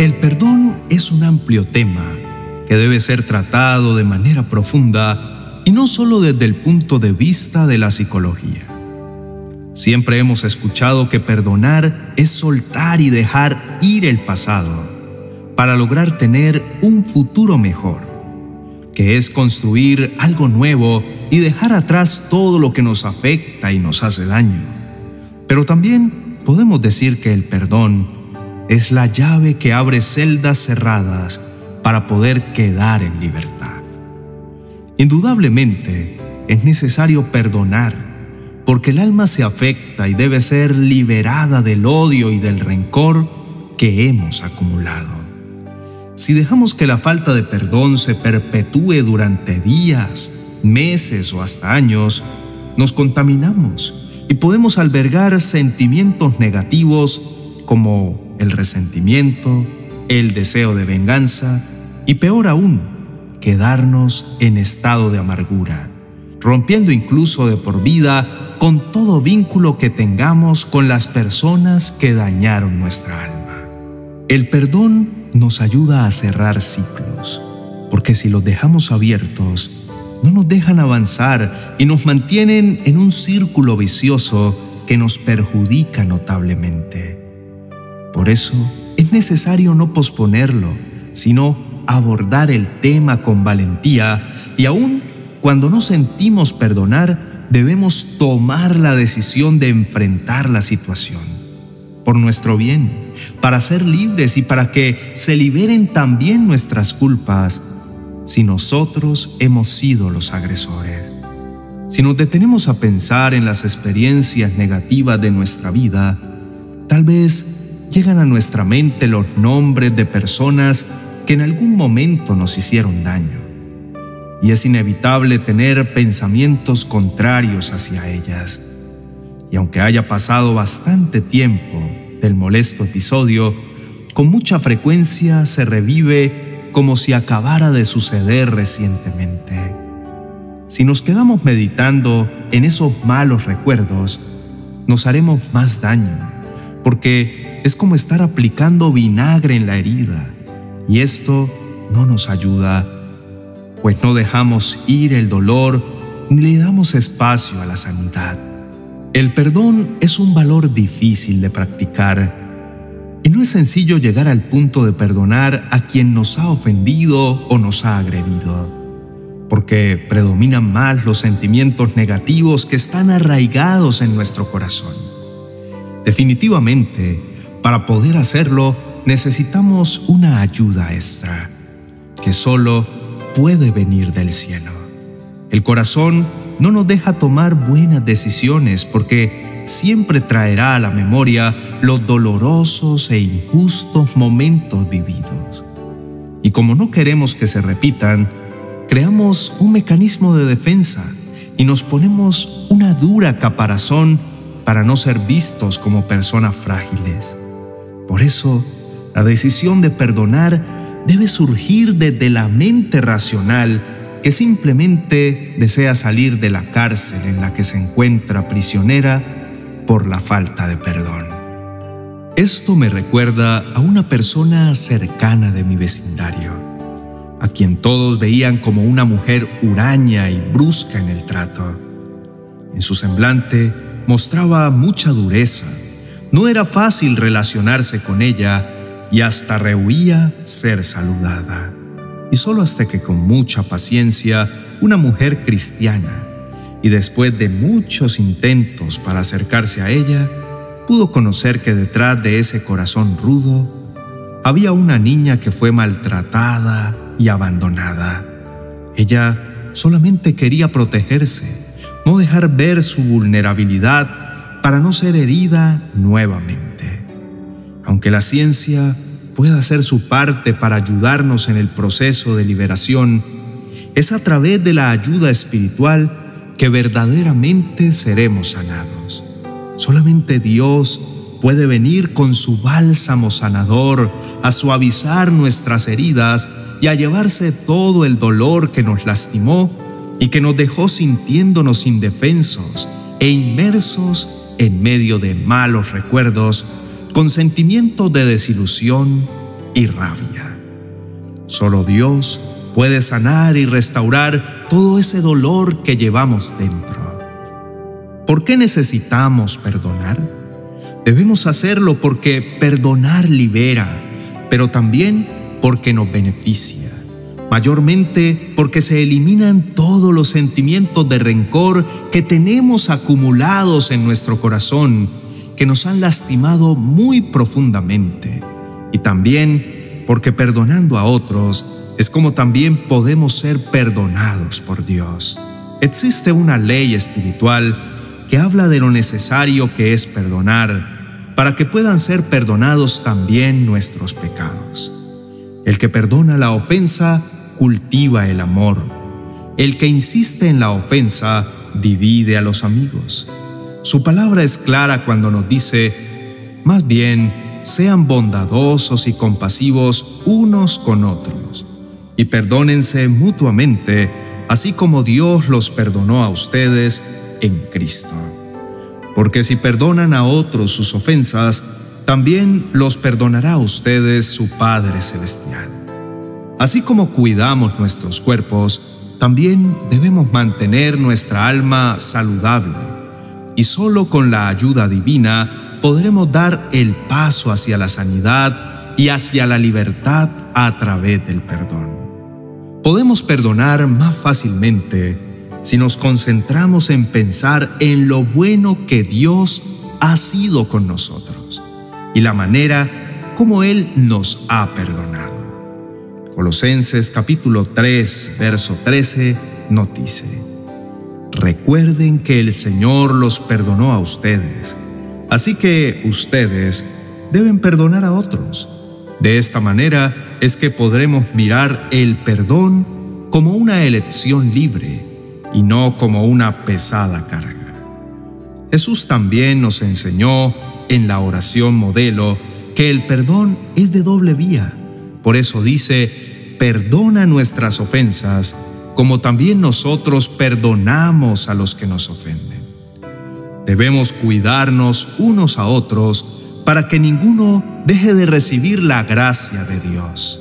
El perdón es un amplio tema que debe ser tratado de manera profunda y no solo desde el punto de vista de la psicología. Siempre hemos escuchado que perdonar es soltar y dejar ir el pasado para lograr tener un futuro mejor, que es construir algo nuevo y dejar atrás todo lo que nos afecta y nos hace daño. Pero también podemos decir que el perdón es la llave que abre celdas cerradas para poder quedar en libertad. Indudablemente es necesario perdonar porque el alma se afecta y debe ser liberada del odio y del rencor que hemos acumulado. Si dejamos que la falta de perdón se perpetúe durante días, meses o hasta años, nos contaminamos y podemos albergar sentimientos negativos como el resentimiento, el deseo de venganza y peor aún, quedarnos en estado de amargura, rompiendo incluso de por vida con todo vínculo que tengamos con las personas que dañaron nuestra alma. El perdón nos ayuda a cerrar ciclos, porque si los dejamos abiertos, no nos dejan avanzar y nos mantienen en un círculo vicioso que nos perjudica notablemente. Por eso es necesario no posponerlo, sino abordar el tema con valentía y aún cuando no sentimos perdonar, debemos tomar la decisión de enfrentar la situación por nuestro bien, para ser libres y para que se liberen también nuestras culpas si nosotros hemos sido los agresores. Si nos detenemos a pensar en las experiencias negativas de nuestra vida, tal vez llegan a nuestra mente los nombres de personas que en algún momento nos hicieron daño y es inevitable tener pensamientos contrarios hacia ellas. Y aunque haya pasado bastante tiempo del molesto episodio, con mucha frecuencia se revive como si acabara de suceder recientemente. Si nos quedamos meditando en esos malos recuerdos, nos haremos más daño, porque es como estar aplicando vinagre en la herida, y esto no nos ayuda pues no dejamos ir el dolor ni le damos espacio a la sanidad. El perdón es un valor difícil de practicar y no es sencillo llegar al punto de perdonar a quien nos ha ofendido o nos ha agredido, porque predominan más los sentimientos negativos que están arraigados en nuestro corazón. Definitivamente, para poder hacerlo, necesitamos una ayuda extra, que solo puede venir del cielo. El corazón no nos deja tomar buenas decisiones porque siempre traerá a la memoria los dolorosos e injustos momentos vividos. Y como no queremos que se repitan, creamos un mecanismo de defensa y nos ponemos una dura caparazón para no ser vistos como personas frágiles. Por eso, la decisión de perdonar debe surgir desde la mente racional que simplemente desea salir de la cárcel en la que se encuentra prisionera por la falta de perdón. Esto me recuerda a una persona cercana de mi vecindario, a quien todos veían como una mujer huraña y brusca en el trato. En su semblante mostraba mucha dureza. No era fácil relacionarse con ella y hasta rehuía ser saludada. Y solo hasta que con mucha paciencia una mujer cristiana, y después de muchos intentos para acercarse a ella, pudo conocer que detrás de ese corazón rudo había una niña que fue maltratada y abandonada. Ella solamente quería protegerse, no dejar ver su vulnerabilidad para no ser herida nuevamente. Aunque la ciencia pueda hacer su parte para ayudarnos en el proceso de liberación, es a través de la ayuda espiritual que verdaderamente seremos sanados. Solamente Dios puede venir con su bálsamo sanador a suavizar nuestras heridas y a llevarse todo el dolor que nos lastimó y que nos dejó sintiéndonos indefensos e inmersos en medio de malos recuerdos con sentimientos de desilusión, y rabia. Solo Dios puede sanar y restaurar todo ese dolor que llevamos dentro. ¿Por qué necesitamos perdonar? Debemos hacerlo porque perdonar libera, pero también porque nos beneficia mayormente porque se eliminan todos los sentimientos de rencor que tenemos acumulados en nuestro corazón, que nos han lastimado muy profundamente, y también porque perdonando a otros es como también podemos ser perdonados por Dios. Existe una ley espiritual que habla de lo necesario que es perdonar para que puedan ser perdonados también nuestros pecados. El que perdona la ofensa cultiva el amor. El que insiste en la ofensa divide a los amigos. Su palabra es clara cuando nos dice, más bien, sean bondadosos y compasivos unos con otros, y perdónense mutuamente, así como Dios los perdonó a ustedes en Cristo. Porque si perdonan a otros sus ofensas, también los perdonará a ustedes su Padre Celestial. Así como cuidamos nuestros cuerpos, también debemos mantener nuestra alma saludable. Y solo con la ayuda divina podremos dar el paso hacia la sanidad y hacia la libertad a través del perdón. Podemos perdonar más fácilmente si nos concentramos en pensar en lo bueno que Dios ha sido con nosotros y la manera como Él nos ha perdonado. Colosenses capítulo 3, verso 13 nos dice, Recuerden que el Señor los perdonó a ustedes, así que ustedes deben perdonar a otros. De esta manera es que podremos mirar el perdón como una elección libre y no como una pesada carga. Jesús también nos enseñó en la oración modelo que el perdón es de doble vía. Por eso dice, perdona nuestras ofensas, como también nosotros perdonamos a los que nos ofenden. Debemos cuidarnos unos a otros para que ninguno deje de recibir la gracia de Dios.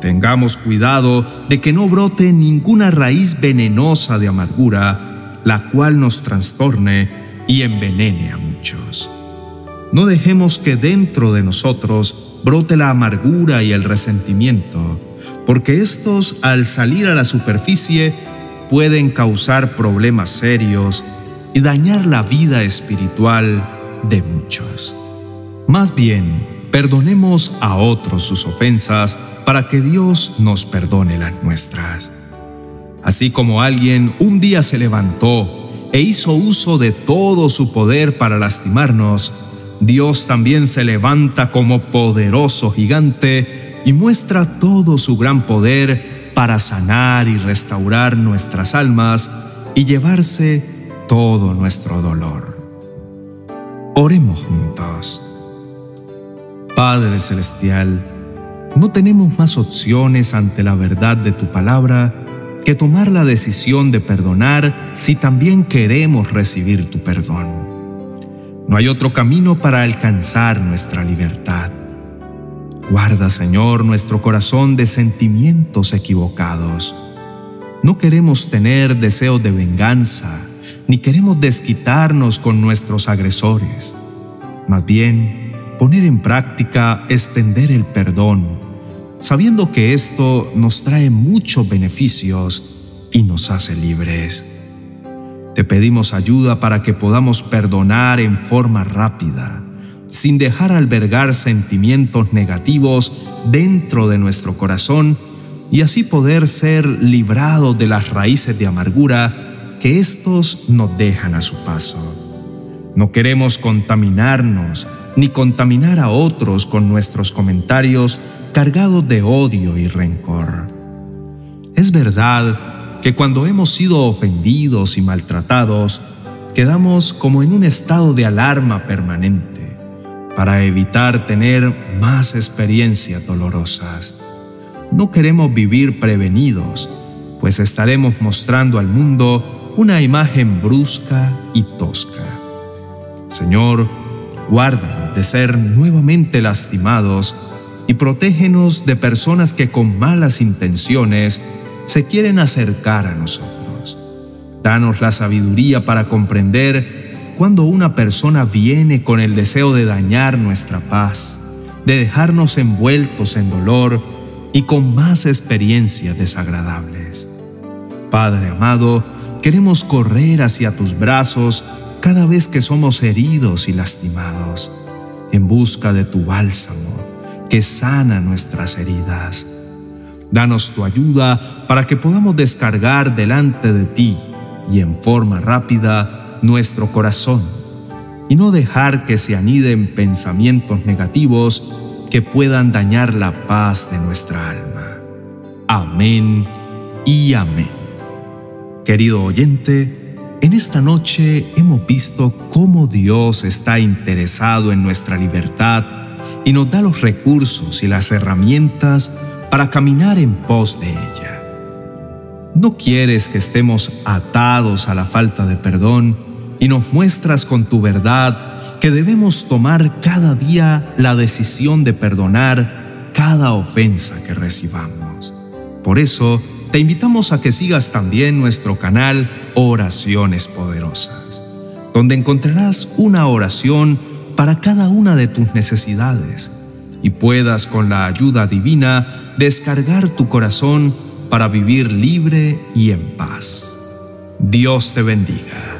Tengamos cuidado de que no brote ninguna raíz venenosa de amargura, la cual nos trastorne y envenene a muchos. No dejemos que dentro de nosotros brote la amargura y el resentimiento, porque estos al salir a la superficie pueden causar problemas serios y dañar la vida espiritual de muchos. Más bien, perdonemos a otros sus ofensas para que Dios nos perdone las nuestras. Así como alguien un día se levantó e hizo uso de todo su poder para lastimarnos, Dios también se levanta como poderoso gigante y muestra todo su gran poder para sanar y restaurar nuestras almas y llevarse todo nuestro dolor. Oremos juntos. Padre Celestial, no tenemos más opciones ante la verdad de tu palabra que tomar la decisión de perdonar si también queremos recibir tu perdón. No hay otro camino para alcanzar nuestra libertad. Guarda, Señor, nuestro corazón de sentimientos equivocados. No queremos tener deseos de venganza, ni queremos desquitarnos con nuestros agresores. Más bien, poner en práctica extender el perdón, sabiendo que esto nos trae muchos beneficios y nos hace libres. Te pedimos ayuda para que podamos perdonar en forma rápida sin dejar albergar sentimientos negativos dentro de nuestro corazón y así poder ser librados de las raíces de amargura que éstos nos dejan a su paso. No queremos contaminarnos ni contaminar a otros con nuestros comentarios cargados de odio y rencor. Es verdad que cuando hemos sido ofendidos y maltratados, quedamos como en un estado de alarma permanente para evitar tener más experiencias dolorosas. No queremos vivir prevenidos, pues estaremos mostrando al mundo una imagen brusca y tosca. Señor, guárdanos de ser nuevamente lastimados y protégenos de personas que con malas intenciones se quieren acercar a nosotros. Danos la sabiduría para comprender cuando una persona viene con el deseo de dañar nuestra paz, de dejarnos envueltos en dolor y con más experiencias desagradables. Padre amado, queremos correr hacia tus brazos cada vez que somos heridos y lastimados, en busca de tu bálsamo que sana nuestras heridas. Danos tu ayuda para que podamos descargar delante de ti y en forma rápida nuestro corazón y no dejar que se aniden pensamientos negativos que puedan dañar la paz de nuestra alma. Amén y amén. Querido oyente, en esta noche hemos visto cómo Dios está interesado en nuestra libertad y nos da los recursos y las herramientas para caminar en pos de ella. No quieres que estemos atados a la falta de perdón y nos muestras con tu verdad que debemos tomar cada día la decisión de perdonar cada ofensa que recibamos. Por eso, te invitamos a que sigas también nuestro canal Oraciones Poderosas, donde encontrarás una oración para cada una de tus necesidades y puedas con la ayuda divina descargar tu corazón para vivir libre y en paz. Dios te bendiga.